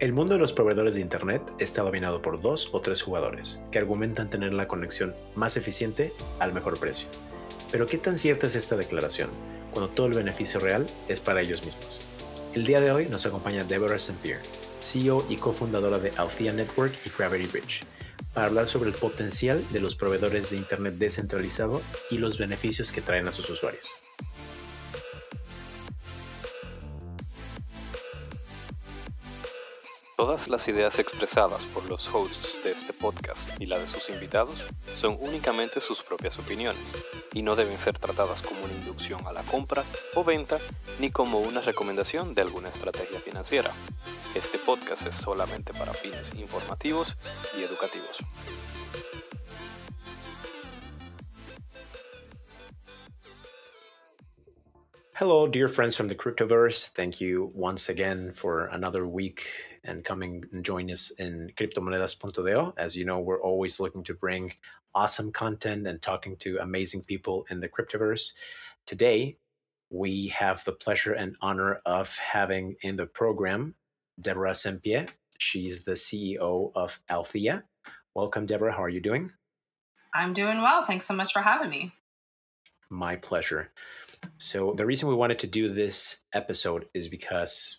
El mundo de los proveedores de Internet está dominado por dos o tres jugadores que argumentan tener la conexión más eficiente al mejor precio. Pero ¿qué tan cierta es esta declaración cuando todo el beneficio real es para ellos mismos? El día de hoy nos acompaña Deborah St. Pierre, CEO y cofundadora de Althea Network y Gravity Bridge, para hablar sobre el potencial de los proveedores de Internet descentralizado y los beneficios que traen a sus usuarios. Todas las ideas expresadas por los hosts de este podcast y la de sus invitados son únicamente sus propias opiniones y no deben ser tratadas como una inducción a la compra o venta ni como una recomendación de alguna estrategia financiera. Este podcast es solamente para fines informativos y educativos. Hello, dear friends from the Cryptoverse. Thank you once again for another week and coming and join us in Cryptomonedas.do. As you know, we're always looking to bring awesome content and talking to amazing people in the Cryptoverse. Today, we have the pleasure and honor of having in the program Deborah Simpier. She's the CEO of Althea. Welcome, Deborah. How are you doing? I'm doing well. Thanks so much for having me. My pleasure. So, the reason we wanted to do this episode is because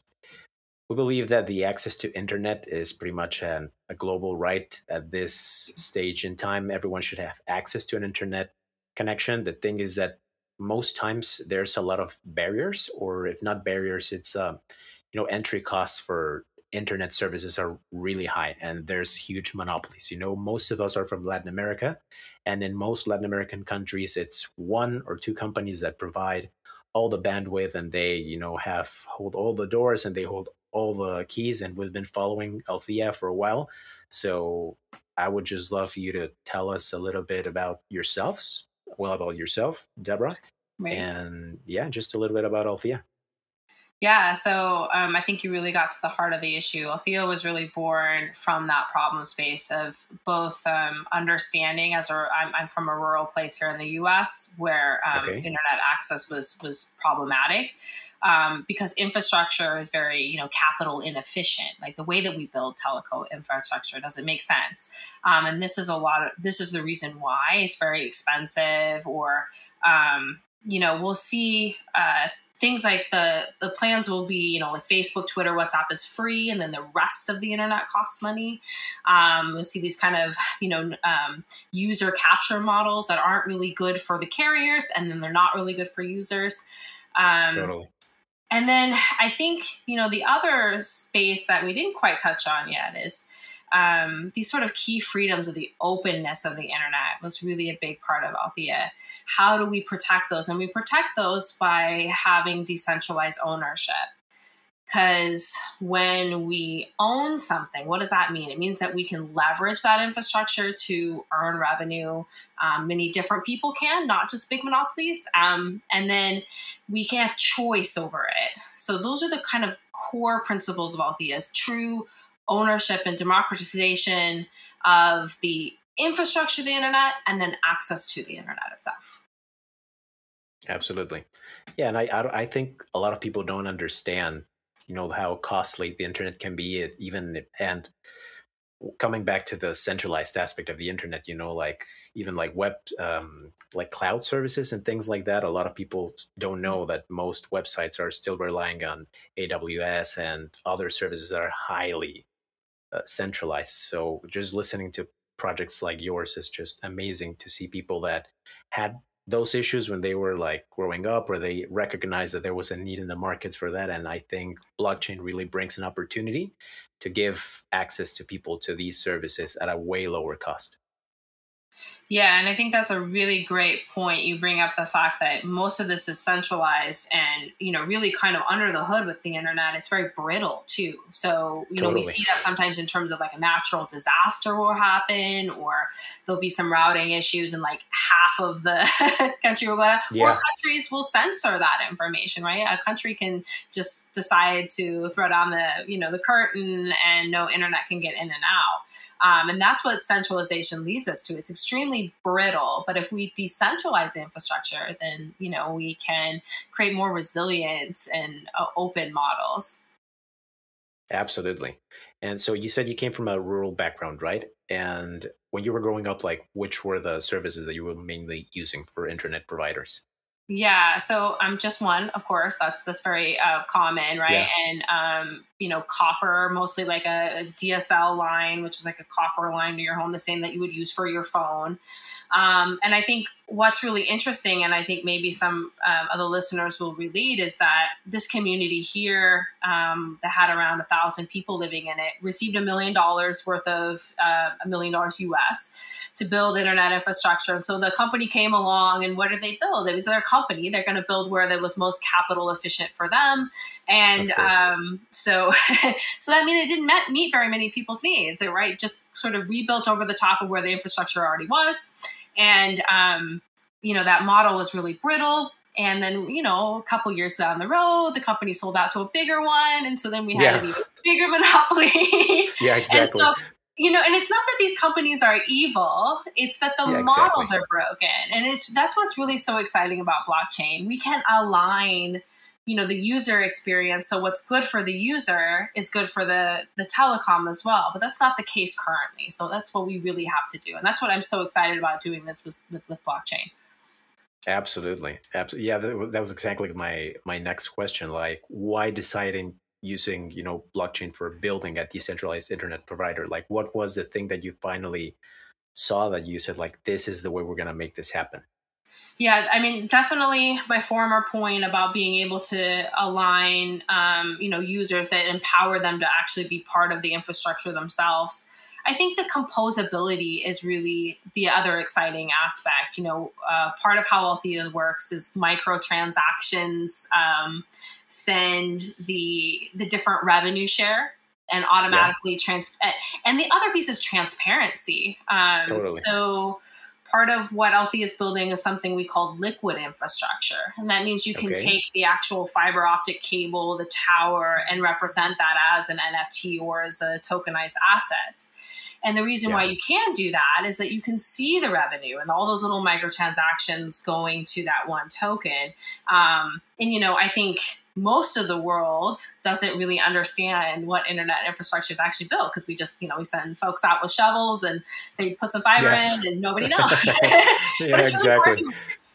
we believe that the access to internet is pretty much a global right at this stage in time. Everyone should have access to an internet connection. The thing is that most times there's a lot of barriers, or if not barriers, it's uh, you know entry costs for internet services are really high and there's huge monopolies. You know, most of us are from Latin America, and in most Latin American countries, it's one or two companies that provide all the bandwidth and they, you know, have hold all the doors and they hold all the keys. And we've been following Althea for a while. So I would just love for you to tell us a little bit about yourselves, well, about yourself, Deborah. Right. And yeah, just a little bit about Althea. Yeah, so um, I think you really got to the heart of the issue. Althea was really born from that problem space of both um, understanding, as a, I'm, I'm, from a rural place here in the U.S. where um, okay. internet access was was problematic um, because infrastructure is very you know capital inefficient. Like the way that we build teleco infrastructure doesn't make sense, um, and this is a lot of this is the reason why it's very expensive or um, you know we'll see. Uh, things like the the plans will be you know like facebook twitter whatsapp is free and then the rest of the internet costs money um, we'll see these kind of you know um, user capture models that aren't really good for the carriers and then they're not really good for users um, totally. and then i think you know the other space that we didn't quite touch on yet is um, these sort of key freedoms of the openness of the internet was really a big part of Althea. How do we protect those? And we protect those by having decentralized ownership. Because when we own something, what does that mean? It means that we can leverage that infrastructure to earn revenue. Um, many different people can, not just big monopolies. Um, and then we can have choice over it. So those are the kind of core principles of Althea's true ownership and democratization of the infrastructure of the internet and then access to the internet itself. Absolutely. Yeah, and I, I, I think a lot of people don't understand, you know, how costly the internet can be, even and coming back to the centralized aspect of the internet you know like even like web um, like cloud services and things like that a lot of people don't know that most websites are still relying on aws and other services that are highly uh, centralized. So just listening to projects like yours is just amazing to see people that had those issues when they were like growing up or they recognized that there was a need in the markets for that and i think blockchain really brings an opportunity to give access to people to these services at a way lower cost yeah, and I think that's a really great point. You bring up the fact that most of this is centralized and, you know, really kind of under the hood with the internet. It's very brittle too. So, you totally. know, we see that sometimes in terms of like a natural disaster will happen or there'll be some routing issues and like half of the country will go down. Yeah. Or countries will censor that information, right? A country can just decide to throw down the, you know, the curtain and no internet can get in and out. Um, and that's what centralization leads us to. It's extremely brittle, but if we decentralize the infrastructure, then you know we can create more resilient and uh, open models. Absolutely. And so you said you came from a rural background, right? And when you were growing up, like which were the services that you were mainly using for internet providers? Yeah, so I'm um, just one, of course. That's that's very uh, common, right? Yeah. And um, you know, copper, mostly like a, a, DSL line, which is like a copper line to your home, the same that you would use for your phone. Um, and I think what's really interesting, and I think maybe some um, of the listeners will relate, is that this community here um, that had around a thousand people living in it received a million dollars worth of uh, a million dollars US to build internet infrastructure. And so the company came along, and what did they build? It was their company. They're going to build where that was most capital efficient for them. And um, so, so that means it didn't met, meet very many people's needs. Right, just sort of rebuilt over the top of where the infrastructure already was and um, you know that model was really brittle and then you know a couple years down the road the company sold out to a bigger one and so then we had yeah. even bigger monopoly yeah exactly and so, you know and it's not that these companies are evil it's that the yeah, models exactly. are broken and it's that's what's really so exciting about blockchain we can align you know the user experience. So what's good for the user is good for the the telecom as well but that's not the case currently. So that's what we really have to do. And that's what i'm so excited about doing this with with, with blockchain. Absolutely. Absolutely yeah that, that was exactly my my next question like why deciding using you know blockchain for building a decentralized internet provider? Like what was the thing that you finally saw that you said like this is the way we're going to make this happen yeah, I mean, definitely my former point about being able to align, um, you know, users that empower them to actually be part of the infrastructure themselves. I think the composability is really the other exciting aspect. You know, uh, part of how Althea works is microtransactions um, send the the different revenue share and automatically yeah. trans. And the other piece is transparency. Um, totally. So part of what Althea is building is something we call liquid infrastructure. And that means you can okay. take the actual fiber optic cable, the tower, and represent that as an NFT or as a tokenized asset. And the reason yeah. why you can do that is that you can see the revenue and all those little microtransactions going to that one token. Um, and, you know, I think most of the world doesn't really understand what internet infrastructure is actually built because we just, you know, we send folks out with shovels and they put some fiber yeah. in and nobody knows. yeah, exactly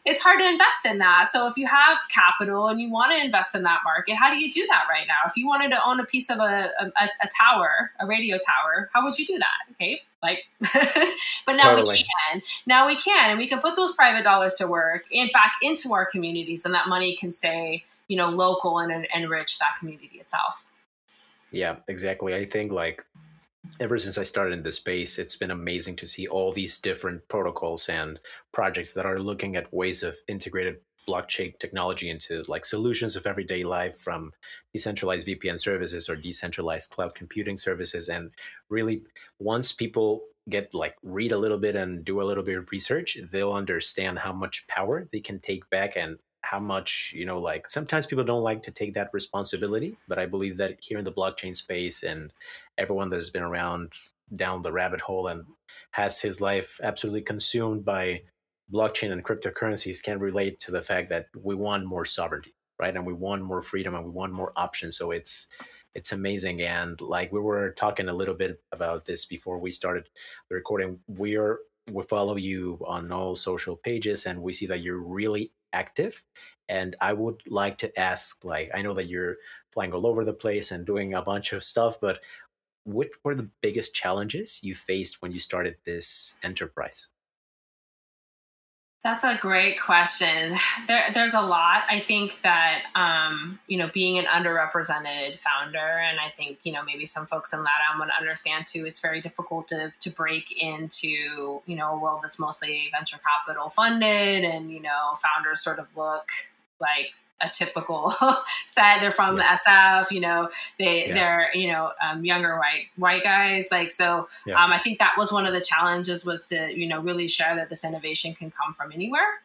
it's hard to invest in that. So if you have capital and you want to invest in that market, how do you do that right now? If you wanted to own a piece of a, a, a tower, a radio tower, how would you do that? Okay, like, but now totally. we can. Now we can, and we can put those private dollars to work and back into our communities, and that money can stay, you know, local and, and enrich that community itself. Yeah, exactly. I think like ever since I started in this space, it's been amazing to see all these different protocols and projects that are looking at ways of integrated blockchain technology into like solutions of everyday life from decentralized VPN services or decentralized cloud computing services. And really, once people get like read a little bit and do a little bit of research, they'll understand how much power they can take back and how much you know like sometimes people don't like to take that responsibility but i believe that here in the blockchain space and everyone that's been around down the rabbit hole and has his life absolutely consumed by blockchain and cryptocurrencies can relate to the fact that we want more sovereignty right? And we want more freedom and we want more options. So it's it's amazing. And like we were talking a little bit about this before we started the recording. We're we follow you on all social pages and we see that you're really active and i would like to ask like i know that you're flying all over the place and doing a bunch of stuff but what were the biggest challenges you faced when you started this enterprise that's a great question. There, there's a lot. I think that um, you know, being an underrepresented founder, and I think you know maybe some folks in LATAM would understand too. It's very difficult to to break into you know a world that's mostly venture capital funded, and you know founders sort of look like a typical set. They're from yeah. SF, you know, they yeah. they're you know um, younger white white guys. Like so, yeah. um, I think that was one of the challenges was to you know really share that this innovation can come from anywhere.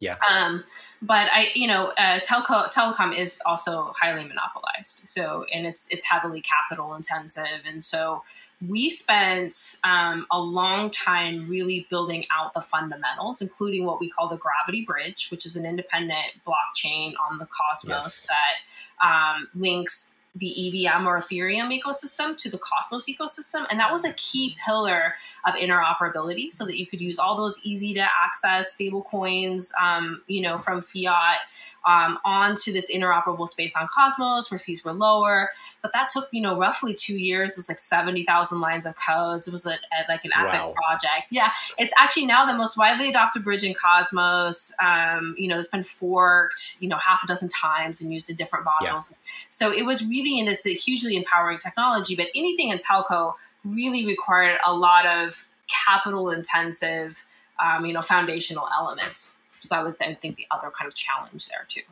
Yeah. Um, but I, you know, uh, telco telecom is also highly monopolized. So, and it's it's heavily capital intensive, and so we spent um, a long time really building out the fundamentals, including what we call the Gravity Bridge, which is an independent blockchain on the Cosmos yes. that um, links the EVM or Ethereum ecosystem to the Cosmos ecosystem. And that was a key pillar of interoperability so that you could use all those easy to access stable coins, um, you know, from fiat um, onto this interoperable space on Cosmos where fees were lower. But that took, you know, roughly two years. It's like 70,000 lines of codes. It was a, a, like an epic wow. project. Yeah. It's actually now the most widely adopted bridge in Cosmos. Um, you know, it's been forked, you know, half a dozen times and used in different modules. Yeah. So it was really in this hugely empowering technology. But anything in telco really required a lot of capital intensive, um, you know, foundational elements. So that was, I think, the other kind of challenge there too.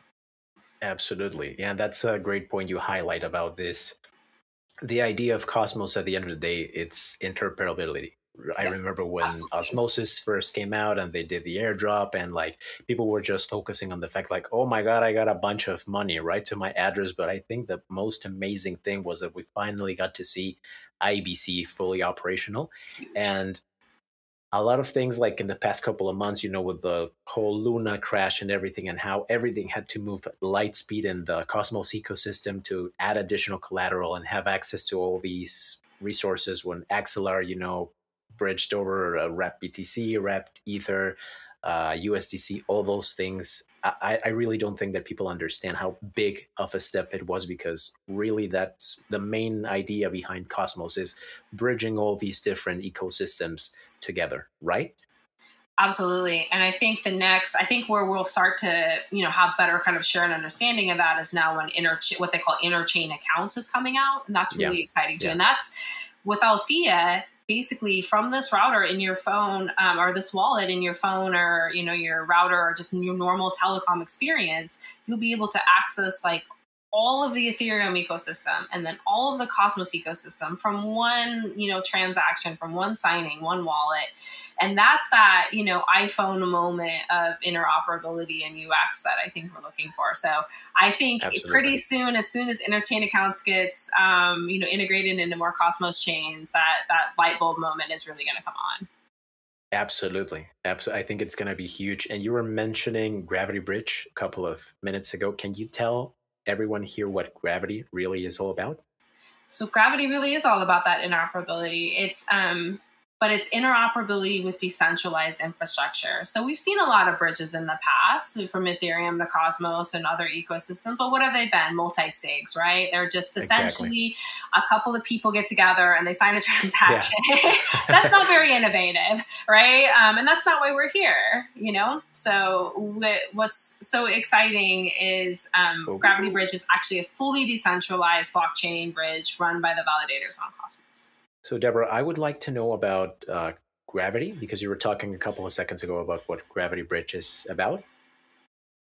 Absolutely. Yeah, that's a great point you highlight about this. The idea of Cosmos at the end of the day, it's interoperability. I remember when Absolutely. Osmosis first came out and they did the airdrop, and like people were just focusing on the fact, like, oh my God, I got a bunch of money right to my address. But I think the most amazing thing was that we finally got to see IBC fully operational. Huge. And a lot of things like in the past couple of months, you know, with the whole Luna crash and everything, and how everything had to move at light speed in the Cosmos ecosystem to add additional collateral and have access to all these resources when Axelar, you know, bridged over uh, wrapped BTC, wrapped Ether, uh, USDC, all those things. I, I really don't think that people understand how big of a step it was because really that's the main idea behind Cosmos is bridging all these different ecosystems together, right? Absolutely. And I think the next, I think where we'll start to, you know, have better kind of shared understanding of that is now when inter, what they call interchain accounts is coming out. And that's really yeah. exciting too. Yeah. And that's with Althea, basically from this router in your phone um, or this wallet in your phone or you know your router or just your normal telecom experience you'll be able to access like all of the Ethereum ecosystem and then all of the Cosmos ecosystem from one, you know, transaction, from one signing, one wallet. And that's that, you know, iPhone moment of interoperability and UX that I think we're looking for. So I think Absolutely. pretty soon, as soon as interchain accounts gets, um, you know, integrated into more Cosmos chains, that that light bulb moment is really going to come on. Absolutely. Absolutely. I think it's going to be huge. And you were mentioning Gravity Bridge a couple of minutes ago. Can you tell everyone hear what gravity really is all about? So gravity really is all about that interoperability. It's um, but it's interoperability with decentralized infrastructure. So we've seen a lot of bridges in the past from Ethereum to Cosmos and other ecosystems, but what have they been? Multi sigs, right? They're just essentially exactly. a couple of people get together and they sign a transaction. Yeah. that's not very innovative, right? Um, and that's not why we're here, you know? So what's so exciting is um, Gravity Bridge is actually a fully decentralized blockchain bridge run by the validators on Cosmos. So, Deborah, I would like to know about uh, gravity because you were talking a couple of seconds ago about what Gravity Bridge is about.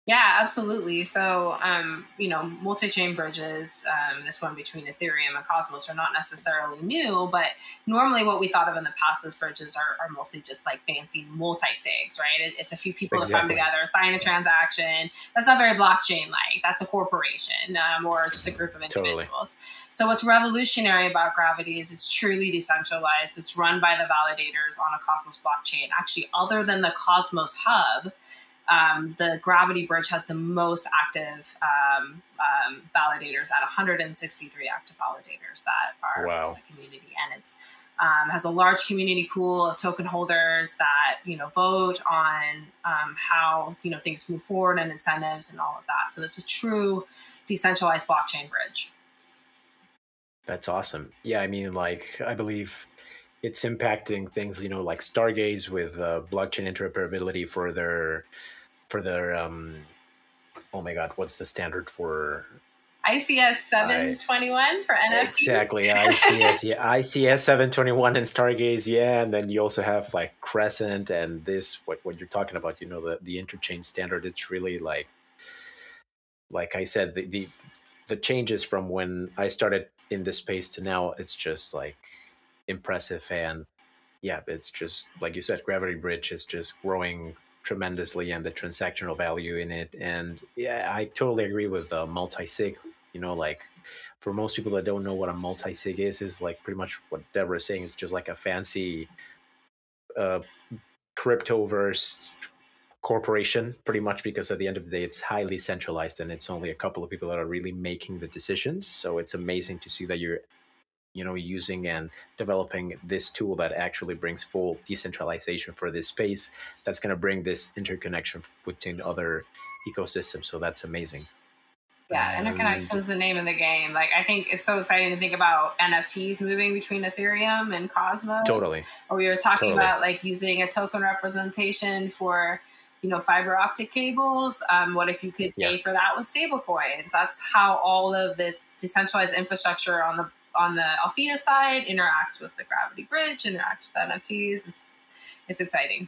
Yeah, absolutely. So, um, you know, multi-chain bridges, um, this one between Ethereum and Cosmos, are not necessarily new, but normally what we thought of in the past as bridges are, are mostly just like fancy multi-sigs, right? It, it's a few people exactly. that come together, sign a transaction. That's not very blockchain-like. That's a corporation um, or just a group of individuals. Totally. So, what's revolutionary about Gravity is it's truly decentralized. It's run by the validators on a Cosmos blockchain. Actually, other than the Cosmos Hub um, the Gravity Bridge has the most active um, um, validators at 163 active validators that are wow. in the community, and it's um, has a large community pool of token holders that you know vote on um, how you know things move forward and incentives and all of that. So it's a true decentralized blockchain bridge. That's awesome. Yeah, I mean, like I believe it's impacting things, you know, like Stargaze with uh, blockchain interoperability for their for their um oh my god what's the standard for ICS 721 for NFT. Exactly, ICS, yeah, ICS 721 and Stargaze, yeah, and then you also have like Crescent and this what what you're talking about, you know, the the interchain standard. It's really like, like I said, the the the changes from when I started in this space to now, it's just like impressive and yeah, it's just like you said, Gravity Bridge is just growing tremendously and the transactional value in it. And yeah, I totally agree with uh, multi sig. You know, like for most people that don't know what a multi sig is, is like pretty much what Deborah is saying. It's just like a fancy uh, cryptoverse corporation pretty much because at the end of the day it's highly centralized and it's only a couple of people that are really making the decisions so it's amazing to see that you're you know using and developing this tool that actually brings full decentralization for this space. That's going to bring this interconnection between other ecosystems so that's amazing. Yeah interconnection is the name of the game. Like i think it's so exciting to think about nfts moving between ethereum and cosmos. Totally. Or we were talking totally. about like using a token representation for you know fiber optic cables. Um, what if you could pay yeah. for that with stable coins that's how all of this decentralized infrastructure on the on the Althea side interacts with the gravity bridge interacts with nfts it's it's exciting.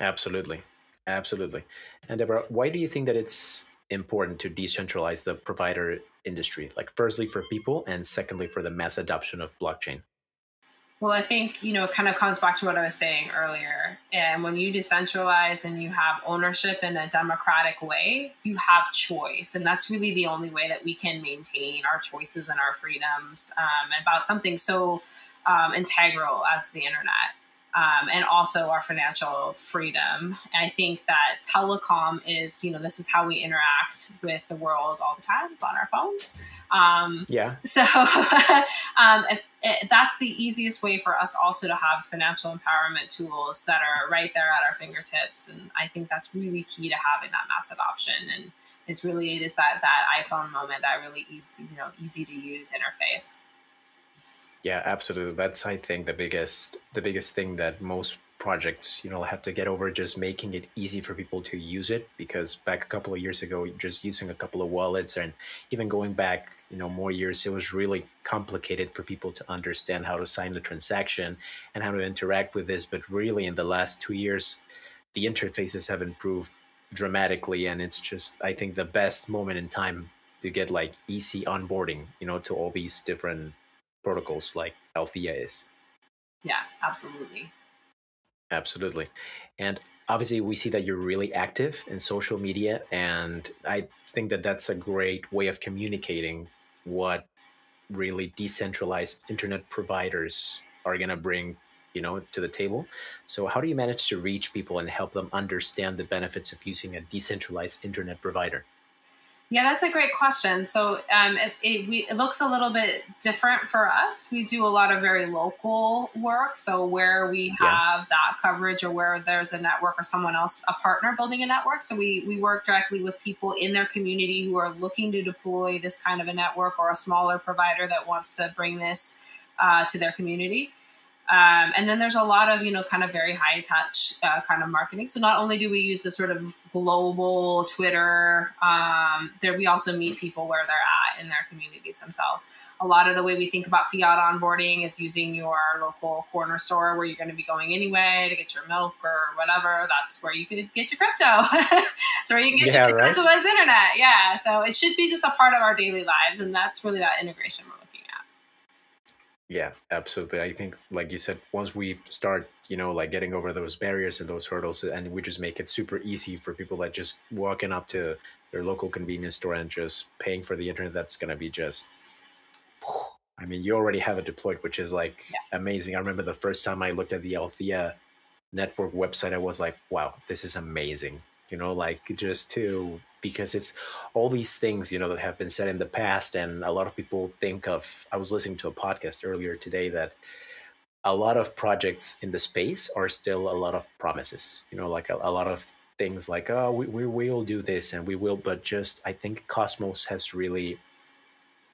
Absolutely. Absolutely. And deborah why do you think that it's important to decentralize the provider industry? Like firstly for people and secondly for the mass adoption of blockchain well, I think, you know, it kind of comes back to what I was saying earlier. And when you decentralize and you have ownership in a democratic way, you have choice. And that's really the only way that we can maintain our choices and our freedoms um, about something so um, integral as the internet um, and also our financial freedom. I think that telecom is, you know, this is how we interact with the world all the time. It's on our phones. Um, yeah. So um, if, if that's the easiest way for us also to have financial empowerment tools that are right there at our fingertips. And I think that's really key to having that mass adoption. And it's really it is that that iPhone moment, that really easy, you know, easy to use interface. Yeah, absolutely. That's I think the biggest the biggest thing that most projects you know have to get over just making it easy for people to use it because back a couple of years ago just using a couple of wallets and even going back you know more years it was really complicated for people to understand how to sign the transaction and how to interact with this but really in the last 2 years the interfaces have improved dramatically and it's just i think the best moment in time to get like easy onboarding you know to all these different protocols like Althea is. Yeah, absolutely. Absolutely. And obviously, we see that you're really active in social media. And I think that that's a great way of communicating what really decentralized internet providers are going to bring you know to the table so how do you manage to reach people and help them understand the benefits of using a decentralized internet provider yeah, that's a great question. So um, it, it, we, it, looks a little bit different for us. We do a lot of very local work. So where we have yeah. that coverage or where there's a network or someone else, a partner building a network. So we, we work directly with people in their community who are looking to deploy this kind of a network or a smaller provider that wants to bring this uh, to their community. Um, and then there's a lot of, you know, kind of very high touch uh, kind of marketing. So not only do we use the sort of global Twitter, um, there we also meet people where they're at in their communities themselves. A lot of the way we think about fiat onboarding is using your local corner store where you're going to be going anyway to get your milk or whatever. That's where you could get your crypto. That's where you can get yeah, your right? internet. Yeah. So it should be just a part of our daily lives. And that's really that integration yeah, absolutely. I think, like you said, once we start, you know, like getting over those barriers and those hurdles, and we just make it super easy for people that just walking up to their local convenience store and just paying for the internet, that's going to be just. I mean, you already have it deployed, which is like yeah. amazing. I remember the first time I looked at the Althea network website, I was like, wow, this is amazing. You know, like just to because it's all these things you know that have been said in the past and a lot of people think of i was listening to a podcast earlier today that a lot of projects in the space are still a lot of promises you know like a, a lot of things like oh we, we will do this and we will but just i think cosmos has really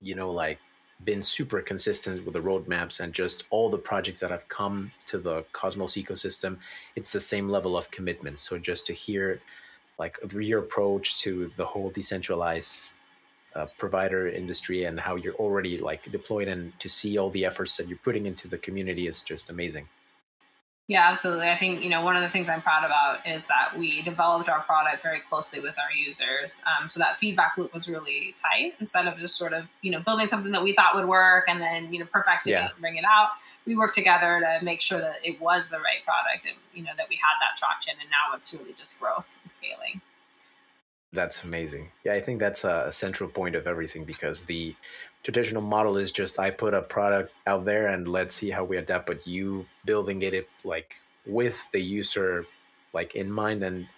you know like been super consistent with the roadmaps and just all the projects that have come to the cosmos ecosystem it's the same level of commitment. So just to hear like your approach to the whole decentralized uh, provider industry and how you're already like deployed and to see all the efforts that you're putting into the community is just amazing. Yeah, absolutely. I think you know one of the things I'm proud about is that we developed our product very closely with our users, um, so that feedback loop was really tight. Instead of just sort of you know building something that we thought would work and then you know perfecting yeah. it and bring it out, we worked together to make sure that it was the right product and you know that we had that traction. And now it's really just growth and scaling. That's amazing. Yeah, I think that's a central point of everything because the traditional model is just I put a product out there and let's see how we adapt. But you building it like with the user like in mind and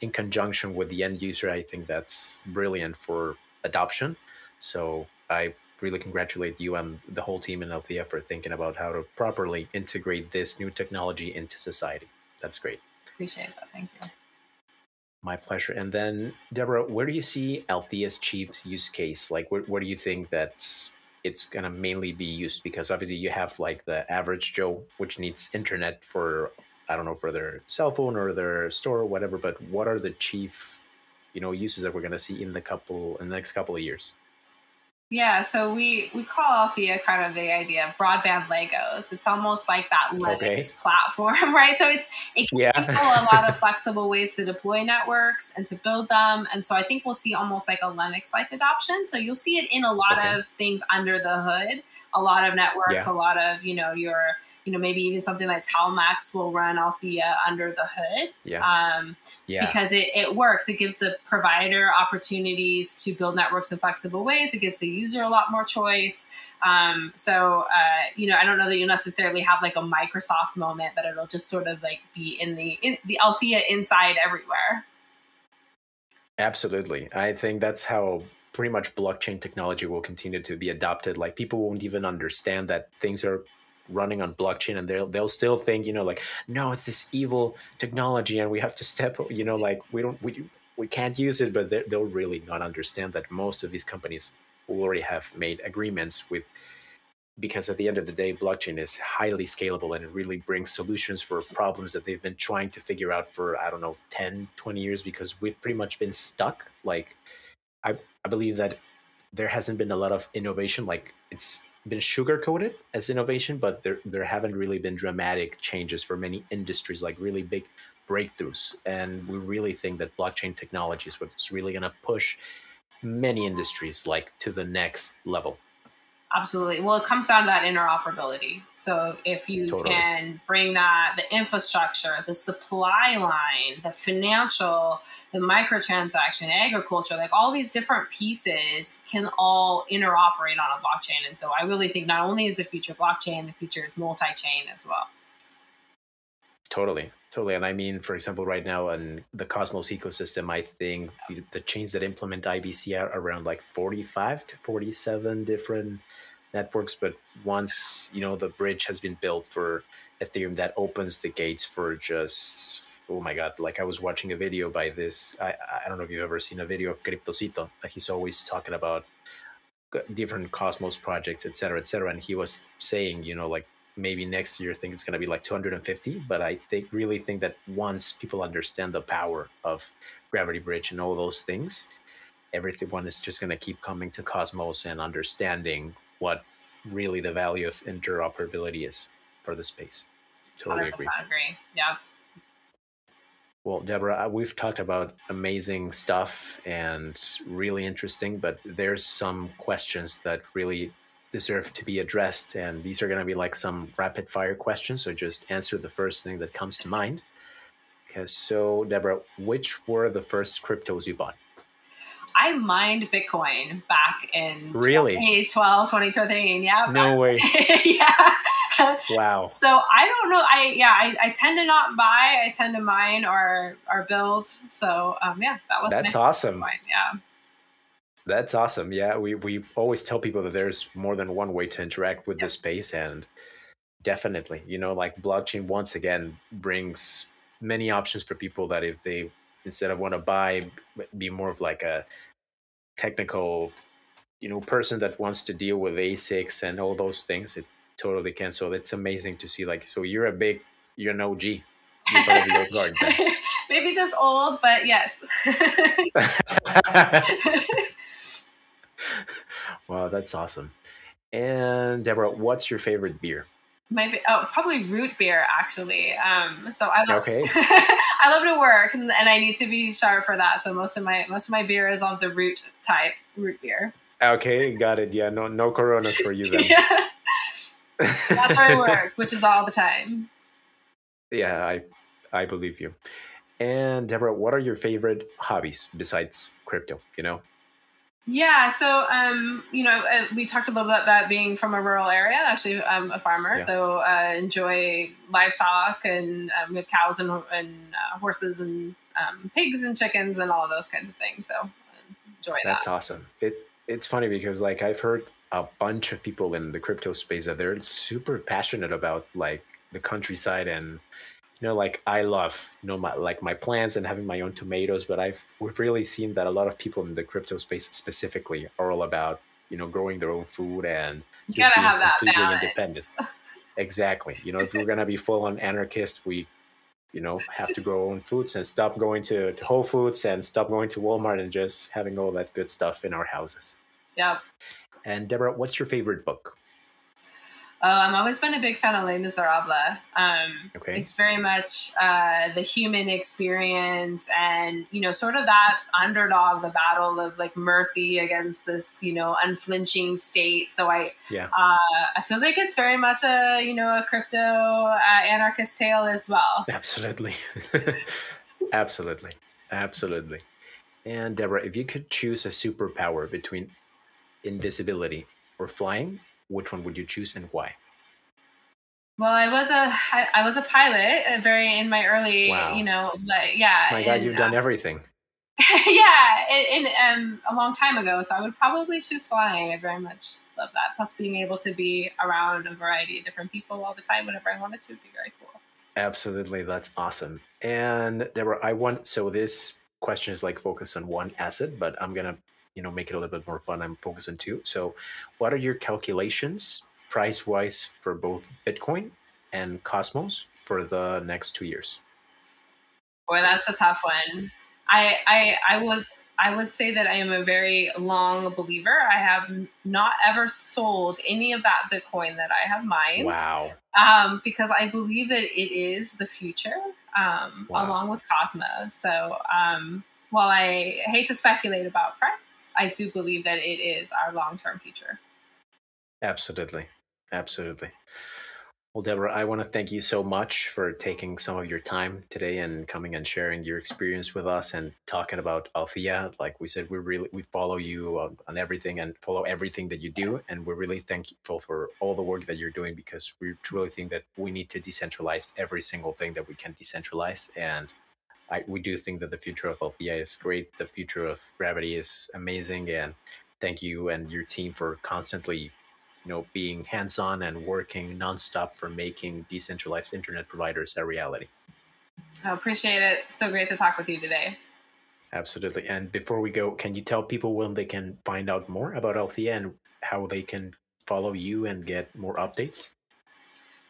in conjunction with the end user, I think that's brilliant for adoption. So I really congratulate you and the whole team in Althea for thinking about how to properly integrate this new technology into society. That's great. Appreciate that. Thank you. My pleasure. And then, Deborah, where do you see Althea's Chief's use case? Like, where, where do you think that it's going to mainly be used? Because obviously, you have like the average Joe, which needs internet for, I don't know, for their cell phone or their store or whatever. But what are the chief, you know, uses that we're going to see in the couple in the next couple of years? Yeah, so we we call Althea kind of the idea of broadband Legos. It's almost like that Linux okay. platform, right? So it's it can yeah. a lot of flexible ways to deploy networks and to build them. And so I think we'll see almost like a Linux-like adoption. So you'll see it in a lot okay. of things under the hood a lot of networks, yeah. a lot of, you know, your, you know, maybe even something like Telmax will run Althea under the hood. Yeah. Um, yeah. Because it, it works. It gives the provider opportunities to build networks in flexible ways. It gives the user a lot more choice. Um, so, uh, you know, I don't know that you necessarily have like a Microsoft moment, but it'll just sort of like be in the, in, the Althea inside everywhere. Absolutely. I think that's how pretty much blockchain technology will continue to be adopted. Like people won't even understand that things are running on blockchain and they'll they'll still think, you know, like, no, it's this evil technology and we have to step, you know, like we don't we we can't use it, but they'll really not understand that most of these companies already have made agreements with because at the end of the day blockchain is highly scalable and it really brings solutions for problems that they've been trying to figure out for i don't know 10 20 years because we've pretty much been stuck like I, I believe that there hasn't been a lot of innovation. Like it's been sugar coated as innovation, but there there haven't really been dramatic changes for many industries, like really big breakthroughs. And we really think that blockchain technology is what's really going to push many industries like to the next level. Absolutely. Well, it comes down to that interoperability. So if you totally. can bring that, the infrastructure, the supply line, the financial, the microtransaction, agriculture, like all these different pieces can all interoperate on a blockchain. And so I really think not only is the future blockchain, the future is multi-chain as well. Totally. Totally. And I mean, for example, right now in the Cosmos ecosystem, I think the chains that implement IBC are around like 45 to 47 different networks. But once, you know, the bridge has been built for Ethereum, that opens the gates for just, oh my God. Like I was watching a video by this, I, I don't know if you've ever seen a video of Cryptocito, that he's always talking about uh, different Cosmos projects, et cetera, et cetera. And he was saying, you know, like maybe next year think it's going to be like 250 but i think really think that once people understand the power of gravity bridge and all those things everyone is just going to keep coming to cosmos and understanding what really the value of interoperability is for the space. Totally agree. agree. Yeah. Well, Deborah, uh, we've talked about amazing stuff and really interesting, but there's some questions that really deserve to be addressed. And these are going to be like some rapid fire questions. So just answer the first thing that comes to mind. Okay, so Deborah, which were the first cryptos you bought? I mined Bitcoin back in really 2012, 2013. Yeah. No way. yeah. Wow. So I don't know. I yeah. I, I tend to not buy. I tend to mine or or build. So um yeah, that was that's awesome. Bitcoin. Yeah. That's awesome. Yeah, we we always tell people that there's more than one way to interact with yep. the space, and definitely, you know, like blockchain once again brings many options for people that if they instead of want to buy, be more of like a technical, you know, person that wants to deal with ASICs and all those things, it totally can. So it's amazing to see. Like, so you're a big, you're an OG. You're Maybe just old, but yes. wow, that's awesome. And Deborah, what's your favorite beer? My oh, probably root beer actually. Um, so I love, okay. I love to work and, and, I need to be sharp for that. So most of my most of my beer is on the root type root beer. Okay, got it. Yeah, no no Coronas for you then. yeah. That's where I work, which is all the time. Yeah, I I believe you. And Deborah, what are your favorite hobbies besides crypto? You know. Yeah, so um, you know, uh, we talked a little bit about being from a rural area. Actually, I'm a farmer, yeah. so uh, enjoy livestock, and um, we have cows and, and uh, horses and um, pigs and chickens and all of those kinds of things. So enjoy that. That's awesome. It it's funny because like I've heard a bunch of people in the crypto space that they're super passionate about like the countryside and you know like i love you know my like my plants and having my own tomatoes but i've we've really seen that a lot of people in the crypto space specifically are all about you know growing their own food and you just being completely independent. exactly. You know if we're gonna be full on anarchist we you know have to grow our own foods and stop going to, to whole foods and stop going to walmart and just having all that good stuff in our houses. Yeah and deborah what's your favorite book Oh, I've always been a big fan of Les Miserables. Um, okay. It's very much uh, the human experience and, you know, sort of that underdog, the battle of like mercy against this, you know, unflinching state. So I, yeah. Uh, I feel like it's very much a, you know, a crypto uh, anarchist tale as well. Absolutely. Absolutely. Absolutely. And Deborah, if you could choose a superpower between invisibility or flying, which one would you choose and why? Well, I was a I, I was a pilot, uh, very in my early, wow. you know, like yeah. My God, and, you've done uh, everything. yeah, in, in um, a long time ago. So I would probably choose flying. I very much love that. Plus, being able to be around a variety of different people all the time, whenever I wanted to, would be very cool. Absolutely, that's awesome. And there were I want so this question is like focused on one asset, but I'm gonna you know make it a little bit more fun i'm focusing too so what are your calculations price wise for both bitcoin and cosmos for the next two years boy that's a tough one i i i would I would say that I am a very long believer. I have not ever sold any of that Bitcoin that I have mined. Wow. Um, because I believe that it is the future, um, wow. along with Cosmos. So um, while I hate to speculate about price, I do believe that it is our long term future. Absolutely. Absolutely. Well, Deborah, I want to thank you so much for taking some of your time today and coming and sharing your experience with us and talking about Althea. Like we said, we really we follow you on, on, everything and follow everything that you do, and we're really thankful for all the work that you're doing because we truly think that we need to decentralize every single thing that we can decentralize, and I, we do think that the future of LPI is great. The future of Gravity is amazing, and thank you and your team for constantly, you know, being hands-on and working nonstop for making decentralized internet providers a reality. I appreciate it. So great to talk with you today. Absolutely. And before we go, can you tell people when they can find out more about Althea and how they can follow you and get more updates?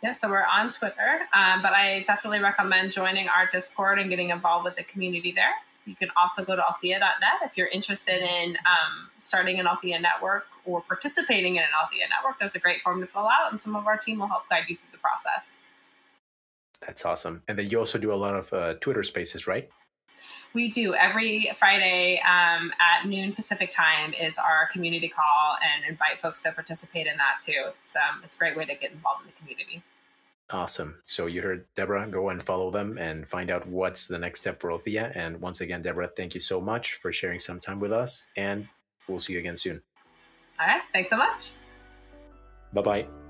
Yeah, so we're on Twitter, um, but I definitely recommend joining our Discord and getting involved with the community there. You can also go to althea.net if you're interested in um, starting an Althea network or participating in an Althea network. There's a great form to fill out, and some of our team will help guide you through the process. That's awesome. And then you also do a lot of uh, Twitter spaces, right? We do every Friday um, at noon Pacific time is our community call and invite folks to participate in that too. It's um, it's a great way to get involved in the community. Awesome. So you heard Deborah. Go and follow them and find out what's the next step for Althea. And once again, Deborah, thank you so much for sharing some time with us. And we'll see you again soon. All right. Thanks so much. Bye bye.